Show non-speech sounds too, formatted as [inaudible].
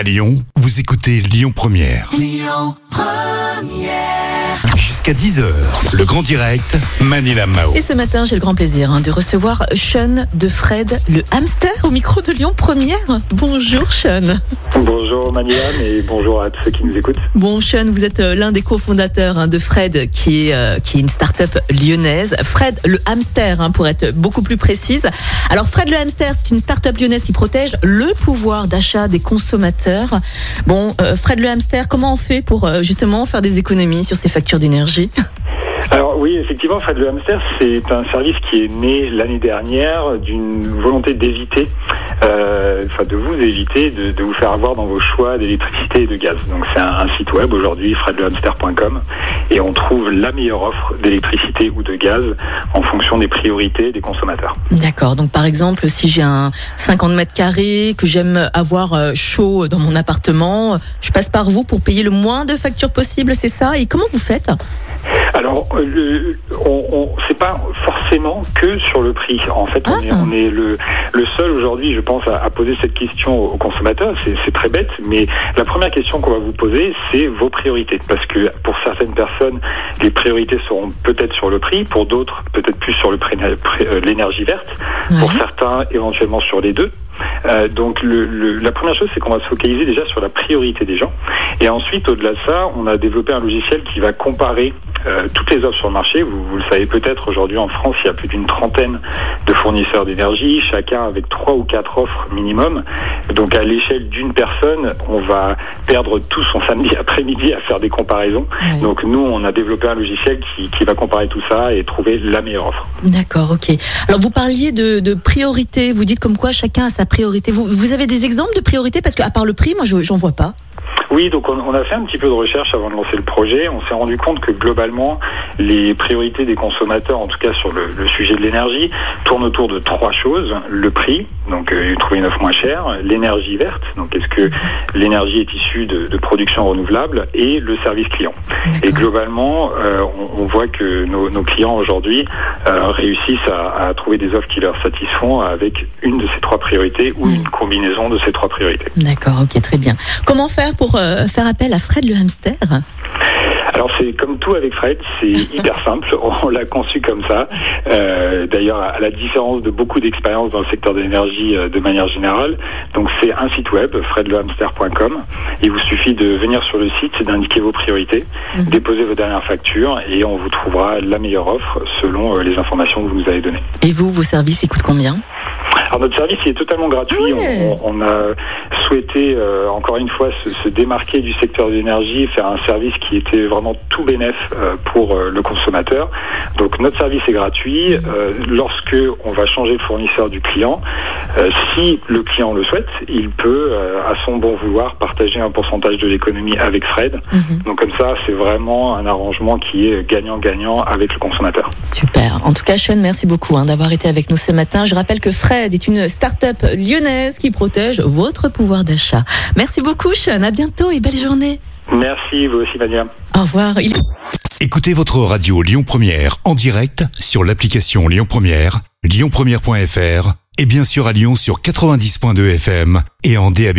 À Lyon, vous écoutez Lyon Première. Jusqu'à 10h, le grand direct, Manila Mao. Et ce matin, j'ai le grand plaisir hein, de recevoir Sean de Fred, le hamster, au micro de Lyon Première. Bonjour Sean. Bonjour Maniam et bonjour à tous ceux qui nous écoutent. Bon Sean, vous êtes euh, l'un des cofondateurs hein, de Fred, qui est, euh, qui est une start-up lyonnaise. Fred le hamster, hein, pour être beaucoup plus précise. Alors Fred le hamster, c'est une start-up lyonnaise qui protège le pouvoir d'achat des consommateurs. Bon, euh, Fred le hamster, comment on fait pour justement faire des économies sur ces factures d'énergie? [laughs] Alors oui, effectivement, Fred le Hamster, c'est un service qui est né l'année dernière d'une volonté d'éviter, enfin de vous éviter de, vous faire avoir dans vos choix d'électricité et de gaz. Donc c'est un, un site web aujourd'hui, fredlehamster.com, et on trouve la meilleure offre d'électricité ou de gaz en fonction des priorités des consommateurs. D'accord. Donc, par exemple, si j'ai un 50 mètres carrés, que j'aime avoir euh, chaud dans mon appartement, je passe par vous pour payer le moins de factures possible, c'est ça? Et comment vous faites? Alors, euh, le, on, on, c'est pas forcément que sur le prix. En fait, on Ah. est, on est le, le seul aujourd'hui, je pense, à, à poser cette question aux consommateurs. C'est, c'est très bête, mais la première question qu'on va vous poser, c'est vos priorités. Parce que pour certaines personnes, les priorités seront peut-être sur le prix, pour d'autres, peut-être plus sur euh, l'énergie verte, pour certains, éventuellement sur les deux. Euh, donc le, le- la première chose, c'est qu'on va se focaliser déjà sur la priorité des gens. Et ensuite, au-delà de ça, on a développé un logiciel qui va comparer euh, toutes les offres sur le marché. Vous, vous le savez peut-être, aujourd'hui en France, il y a plus d'une trentaine de fournisseurs d'énergie, chacun avec trois ou quatre offres minimum. Donc à l'échelle d'une personne, on va perdre tout son samedi [laughs] après-midi à faire des comparaisons. Donc nous, on a développé un logiciel qui, qui va comparer tout ça et trouver la meilleure offre. D'accord, ok. Alors, vous parliez de, de priorité. Vous dites comme quoi chacun a sa priorité. Vous, vous avez des exemples de priorité Parce qu'à part le prix, moi, je j'en vois pas. Oui, donc on, a fait un petit peu de recherche avant de lancer le projet. On s'est rendu compte que globalement, les priorités des consommateurs, en tout cas sur le, le sujet de l'énergie, tournent autour de trois choses. Le prix, donc euh, trouver une offre moins chère, l'énergie verte, donc est-ce que l'énergie est issue de, de production renouvelable, et le service client. Et globalement, euh, on, on voit que nos, nos clients aujourd'hui euh, réussissent à, à trouver des offres qui leur satisfont avec une de ces trois priorités ou Mm. une combinaison de ces trois priorités. D'accord, ok, très bien. Comment faire pour faire appel à Fred le hamster Alors c'est comme tout avec Fred, c'est [laughs] hyper simple. On l'a conçu comme ça. Euh, D'ailleurs, à la différence de beaucoup d'expériences dans le secteur de l'énergie euh, de manière générale. Donc c'est un site web, fredlehamster.com. Il vous suffit de venir sur le site, d'indiquer vos priorités, Mhm. déposer vos dernières factures et on vous trouvera la meilleure offre selon euh, les informations que vous nous avez données. Et vous, vos services, ils coûtent combien? Alors notre service il est totalement gratuit. Ah ouais. on, on a souhaité euh, encore une fois se, se démarquer du secteur de l'énergie, faire un service qui était vraiment tout bénéf euh, pour euh, le consommateur. Donc notre service est gratuit. Euh, lorsque on va changer le fournisseur du client, euh, si le client le souhaite, il peut euh, à son bon vouloir partager un pourcentage de l'économie avec Fred. Mhm. Donc comme ça, c'est vraiment un arrangement qui est gagnant-gagnant avec le consommateur. Super. En tout cas, Sean, merci beaucoup hein, d'avoir été avec nous ce matin. Je rappelle que Fred est une start-up lyonnaise qui protège votre pouvoir d'achat. Merci beaucoup, Sean. À bientôt et belle journée. Merci, vous aussi, Mania. Au revoir. Écoutez votre radio Lyon Première en direct sur l'application Lyon Première, lyonpremière.fr et bien sûr à Lyon sur 90.2 FM et en DAB+.